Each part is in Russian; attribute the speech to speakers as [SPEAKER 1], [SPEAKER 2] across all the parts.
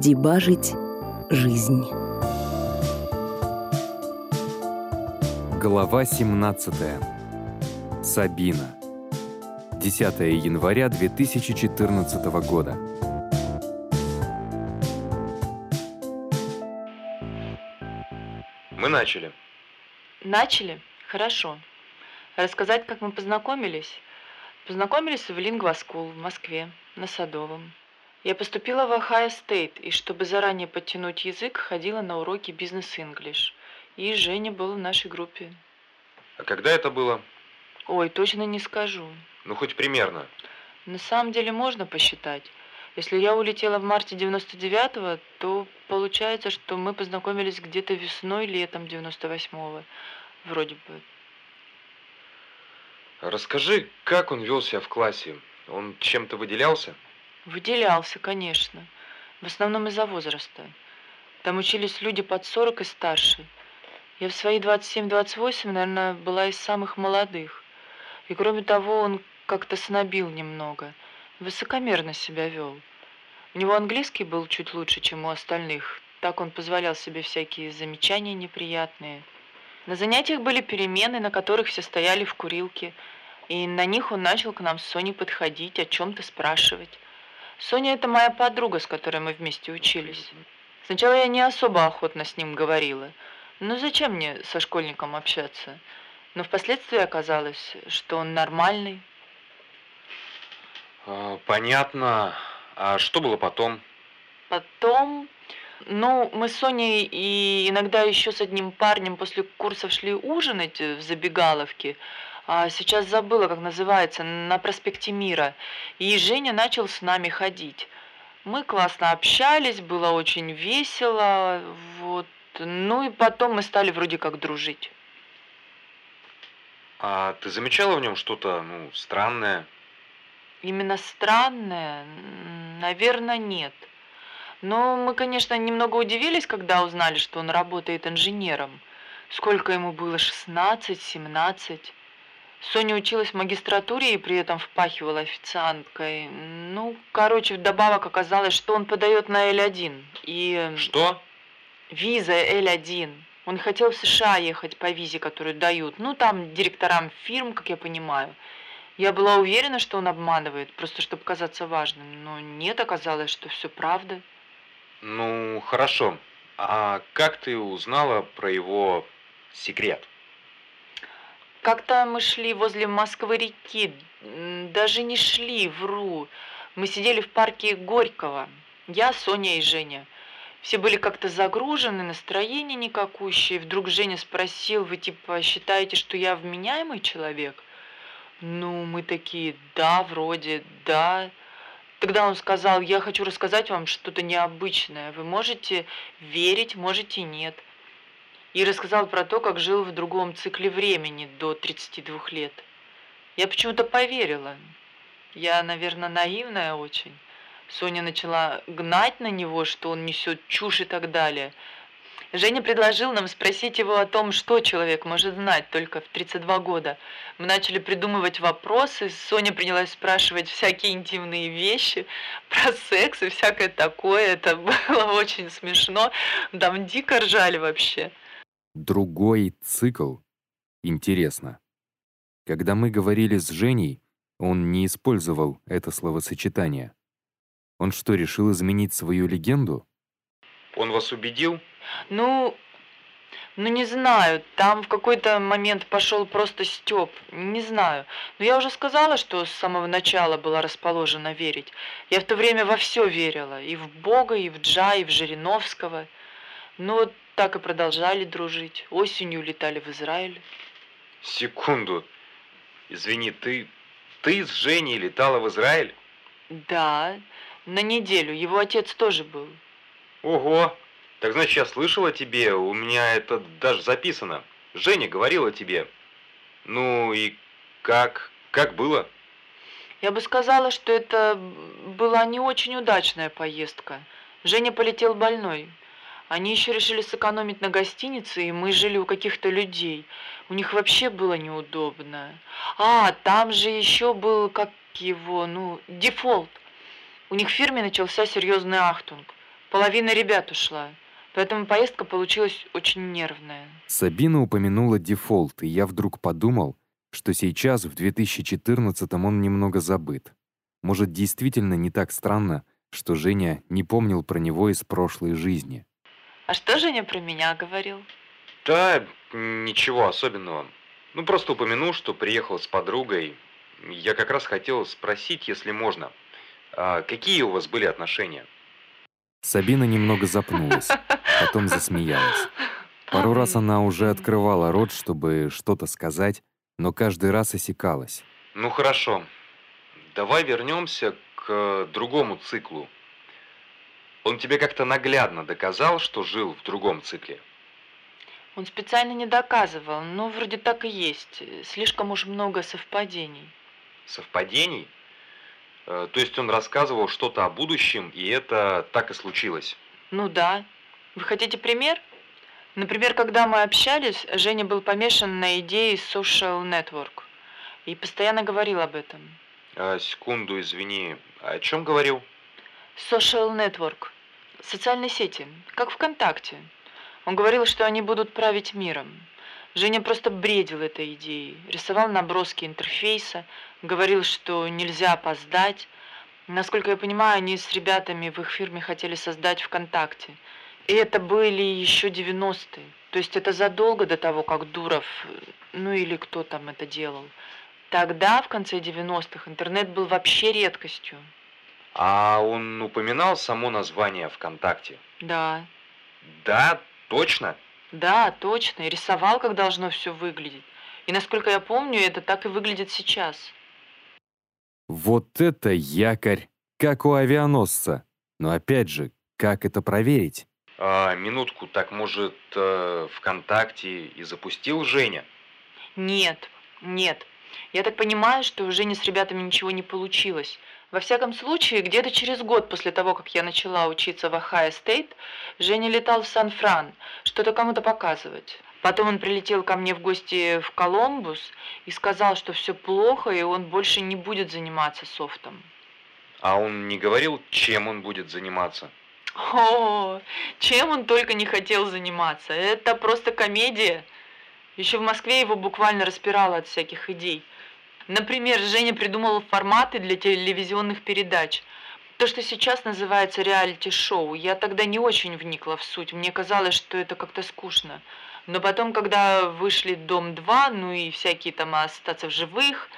[SPEAKER 1] Дебажить жизнь.
[SPEAKER 2] Глава 17. Сабина. 10 января 2014 года.
[SPEAKER 3] Мы начали.
[SPEAKER 4] Начали? Хорошо. Рассказать, как мы познакомились? Познакомились в Лингваскул в Москве, на Садовом. Я поступила в Ohio State, и чтобы заранее подтянуть язык, ходила на уроки бизнес-инглиш. И Женя был в нашей группе.
[SPEAKER 3] А когда это было?
[SPEAKER 4] Ой, точно не скажу.
[SPEAKER 3] Ну, хоть примерно.
[SPEAKER 4] На самом деле можно посчитать. Если я улетела в марте 99-го, то получается, что мы познакомились где-то весной, летом 98-го. Вроде бы.
[SPEAKER 3] Расскажи, как он вел себя в классе? Он чем-то выделялся?
[SPEAKER 4] Выделялся, конечно. В основном из-за возраста. Там учились люди под 40 и старше. Я в свои 27-28, наверное, была из самых молодых. И кроме того, он как-то снобил немного. Высокомерно себя вел. У него английский был чуть лучше, чем у остальных. Так он позволял себе всякие замечания неприятные. На занятиях были перемены, на которых все стояли в курилке. И на них он начал к нам с Соней подходить, о чем-то спрашивать. Соня – это моя подруга, с которой мы вместе учились. Сначала я не особо охотно с ним говорила. Ну зачем мне со школьником общаться? Но впоследствии оказалось, что он нормальный.
[SPEAKER 3] А, понятно. А что было потом?
[SPEAKER 4] Потом, ну, мы с Соней и иногда еще с одним парнем после курсов шли ужинать в забегаловке. А сейчас забыла, как называется, на проспекте Мира. И Женя начал с нами ходить. Мы классно общались, было очень весело, вот. Ну и потом мы стали вроде как дружить.
[SPEAKER 3] А ты замечала в нем что-то, ну, странное?
[SPEAKER 4] Именно странное? Наверное, нет. Но мы, конечно, немного удивились, когда узнали, что он работает инженером. Сколько ему было? 16, 17? Соня училась в магистратуре и при этом впахивала официанткой. Ну, короче, вдобавок оказалось, что он подает на L1. И...
[SPEAKER 3] Что?
[SPEAKER 4] Виза L1. Он хотел в США ехать по визе, которую дают. Ну, там директорам фирм, как я понимаю. Я была уверена, что он обманывает, просто чтобы казаться важным. Но нет, оказалось, что все правда.
[SPEAKER 3] Ну, хорошо. А как ты узнала про его секрет?
[SPEAKER 4] Как-то мы шли возле Москвы-реки, даже не шли, вру. Мы сидели в парке Горького, я, Соня и Женя. Все были как-то загружены, настроение никакущее. Вдруг Женя спросил, вы типа считаете, что я вменяемый человек? Ну, мы такие, да, вроде, да. Тогда он сказал, я хочу рассказать вам что-то необычное. Вы можете верить, можете нет и рассказал про то, как жил в другом цикле времени до 32 лет. Я почему-то поверила. Я, наверное, наивная очень. Соня начала гнать на него, что он несет чушь и так далее. Женя предложил нам спросить его о том, что человек может знать только в 32 года. Мы начали придумывать вопросы, Соня принялась спрашивать всякие интимные вещи про секс и всякое такое. Это было очень смешно. Там дико ржали вообще
[SPEAKER 2] другой цикл. Интересно. Когда мы говорили с Женей, он не использовал это словосочетание. Он что, решил изменить свою легенду?
[SPEAKER 3] Он вас убедил?
[SPEAKER 4] Ну, ну не знаю, там в какой-то момент пошел просто стёб, не знаю. Но я уже сказала, что с самого начала была расположена верить. Я в то время во все верила, и в Бога, и в Джа, и в Жириновского. Но так и продолжали дружить. Осенью летали в Израиль.
[SPEAKER 3] Секунду. Извини, ты, ты с Женей летала в Израиль?
[SPEAKER 4] Да, на неделю. Его отец тоже был.
[SPEAKER 3] Ого! Так значит, я слышала тебе, у меня это даже записано. Женя говорила тебе. Ну и как? Как было?
[SPEAKER 4] Я бы сказала, что это была не очень удачная поездка. Женя полетел больной. Они еще решили сэкономить на гостинице, и мы жили у каких-то людей. У них вообще было неудобно. А, там же еще был, как его, ну, дефолт. У них в фирме начался серьезный ахтунг. Половина ребят ушла. Поэтому поездка получилась очень нервная.
[SPEAKER 2] Сабина упомянула дефолт, и я вдруг подумал, что сейчас, в 2014-м, он немного забыт. Может, действительно не так странно, что Женя не помнил про него из прошлой жизни.
[SPEAKER 4] А что Женя про меня говорил?
[SPEAKER 3] Да, ничего особенного. Ну, просто упомянул, что приехал с подругой. Я как раз хотел спросить, если можно, а какие у вас были отношения?
[SPEAKER 2] Сабина немного запнулась, потом засмеялась. Пару раз она уже открывала рот, чтобы что-то сказать, но каждый раз осекалась.
[SPEAKER 3] Ну хорошо. Давай вернемся к другому циклу. Он тебе как-то наглядно доказал, что жил в другом цикле?
[SPEAKER 4] Он специально не доказывал, но вроде так и есть. Слишком уж много совпадений.
[SPEAKER 3] Совпадений? Э, то есть он рассказывал что-то о будущем, и это так и случилось?
[SPEAKER 4] Ну да. Вы хотите пример? Например, когда мы общались, Женя был помешан на идее social network и постоянно говорил об этом.
[SPEAKER 3] А, секунду, извини. О чем говорил?
[SPEAKER 4] Social network. Социальные сети, как ВКонтакте. Он говорил, что они будут править миром. Женя просто бредил этой идеей, рисовал наброски интерфейса, говорил, что нельзя опоздать. Насколько я понимаю, они с ребятами в их фирме хотели создать ВКонтакте. И это были еще 90-е. То есть это задолго до того, как Дуров, ну или кто там это делал. Тогда, в конце 90-х, интернет был вообще редкостью.
[SPEAKER 3] А он упоминал само название ВКонтакте?
[SPEAKER 4] Да.
[SPEAKER 3] Да, Точно?
[SPEAKER 4] Да, точно. И рисовал, как должно все выглядеть. И насколько я помню, это так и выглядит сейчас.
[SPEAKER 2] Вот это якорь, как у авианосца. Но опять же, как это проверить?
[SPEAKER 3] А, минутку, так может, э, ВКонтакте и запустил Женя?
[SPEAKER 4] Нет, нет. Я так понимаю, что у Жени с ребятами ничего не получилось. Во всяком случае, где-то через год после того, как я начала учиться в Ohio State, Женя летал в Сан-Фран, что-то кому-то показывать. Потом он прилетел ко мне в гости в Колумбус и сказал, что все плохо, и он больше не будет заниматься софтом.
[SPEAKER 3] А он не говорил, чем он будет заниматься?
[SPEAKER 4] О, чем он только не хотел заниматься. Это просто комедия. Еще в Москве его буквально распирало от всяких идей. Например, Женя придумал форматы для телевизионных передач. То, что сейчас называется реалити-шоу, я тогда не очень вникла в суть. Мне казалось, что это как-то скучно. Но потом, когда вышли «Дом-2», ну и всякие там «Остаться в живых»,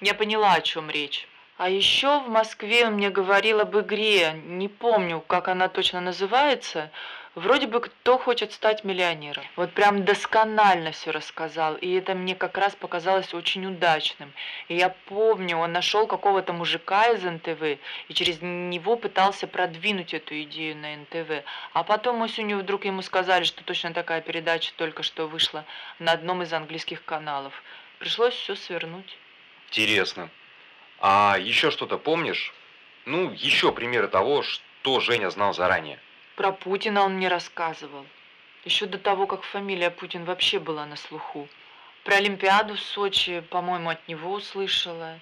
[SPEAKER 4] я поняла, о чем речь. А еще в Москве он мне говорил об игре, не помню, как она точно называется, Вроде бы кто хочет стать миллионером. Вот прям досконально все рассказал. И это мне как раз показалось очень удачным. И я помню, он нашел какого-то мужика из НТВ и через него пытался продвинуть эту идею на НТВ. А потом осенью вдруг ему сказали, что точно такая передача только что вышла на одном из английских каналов. Пришлось все свернуть.
[SPEAKER 3] Интересно. А еще что-то помнишь? Ну, еще примеры того, что Женя знал заранее.
[SPEAKER 4] Про Путина он мне рассказывал. Еще до того, как фамилия Путин вообще была на слуху. Про Олимпиаду в Сочи, по-моему, от него услышала.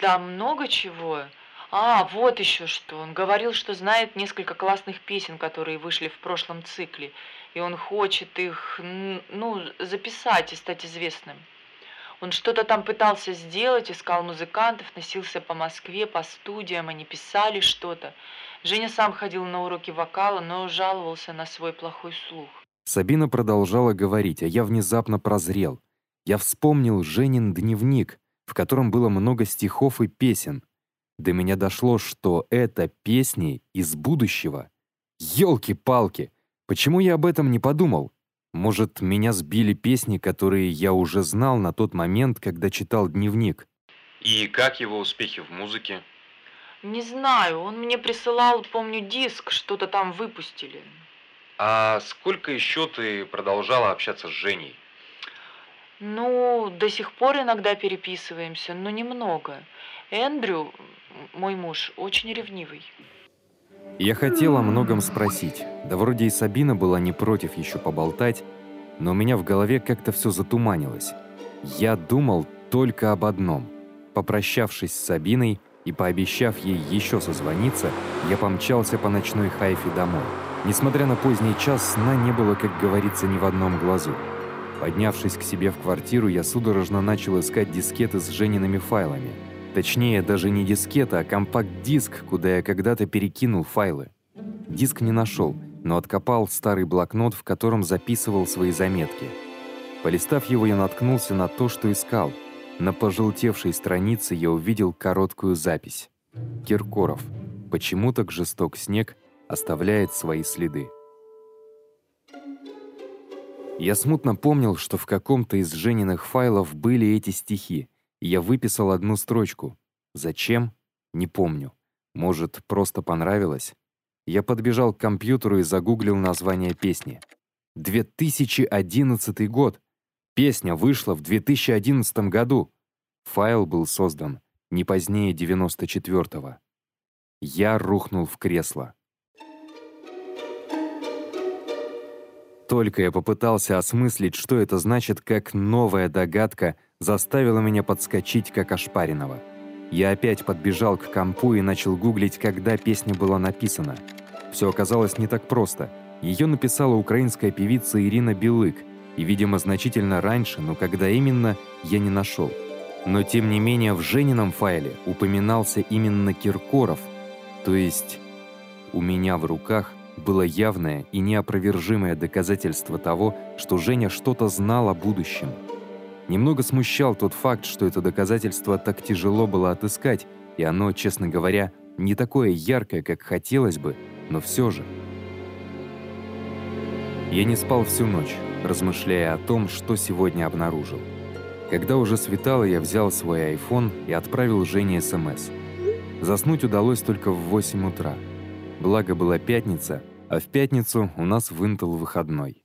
[SPEAKER 4] Да, много чего. А, вот еще что. Он говорил, что знает несколько классных песен, которые вышли в прошлом цикле. И он хочет их, ну, записать и стать известным. Он что-то там пытался сделать, искал музыкантов, носился по Москве, по студиям, они писали что-то. Женя сам ходил на уроки вокала, но жаловался на свой плохой слух.
[SPEAKER 2] Сабина продолжала говорить, а я внезапно прозрел. Я вспомнил Женин дневник, в котором было много стихов и песен. До меня дошло, что это песни из будущего. Ёлки-палки! Почему я об этом не подумал? Может, меня сбили песни, которые я уже знал на тот момент, когда читал дневник?
[SPEAKER 3] И как его успехи в музыке?
[SPEAKER 4] Не знаю, он мне присылал, помню, диск, что-то там выпустили.
[SPEAKER 3] А сколько еще ты продолжала общаться с Женей?
[SPEAKER 4] Ну, до сих пор иногда переписываемся, но немного. Эндрю, мой муж, очень ревнивый.
[SPEAKER 2] Я хотел о многом спросить. Да вроде и Сабина была не против еще поболтать, но у меня в голове как-то все затуманилось. Я думал только об одном. Попрощавшись с Сабиной, и пообещав ей еще созвониться, я помчался по ночной Хайфе домой. Несмотря на поздний час, сна не было, как говорится, ни в одном глазу. Поднявшись к себе в квартиру, я судорожно начал искать дискеты с Жениными файлами. Точнее, даже не дискета, а компакт-диск, куда я когда-то перекинул файлы. Диск не нашел, но откопал старый блокнот, в котором записывал свои заметки. Полистав его, я наткнулся на то, что искал. На пожелтевшей странице я увидел короткую запись. Киркоров. Почему так жесток снег оставляет свои следы? Я смутно помнил, что в каком-то из Жениных файлов были эти стихи, и я выписал одну строчку. Зачем? Не помню. Может, просто понравилось? Я подбежал к компьютеру и загуглил название песни. 2011 год. Песня вышла в 2011 году. Файл был создан не позднее 94-го. Я рухнул в кресло. Только я попытался осмыслить, что это значит, как новая догадка заставила меня подскочить, как ошпаренного. Я опять подбежал к компу и начал гуглить, когда песня была написана. Все оказалось не так просто. Ее написала украинская певица Ирина Белык, и, видимо, значительно раньше, но когда именно, я не нашел. Но тем не менее в Женином файле упоминался именно Киркоров, то есть у меня в руках было явное и неопровержимое доказательство того, что Женя что-то знал о будущем. Немного смущал тот факт, что это доказательство так тяжело было отыскать, и оно, честно говоря, не такое яркое, как хотелось бы, но все же. Я не спал всю ночь, размышляя о том, что сегодня обнаружил. Когда уже светало, я взял свой iPhone и отправил Жене СМС. Заснуть удалось только в 8 утра. Благо была пятница, а в пятницу у нас в Intel выходной.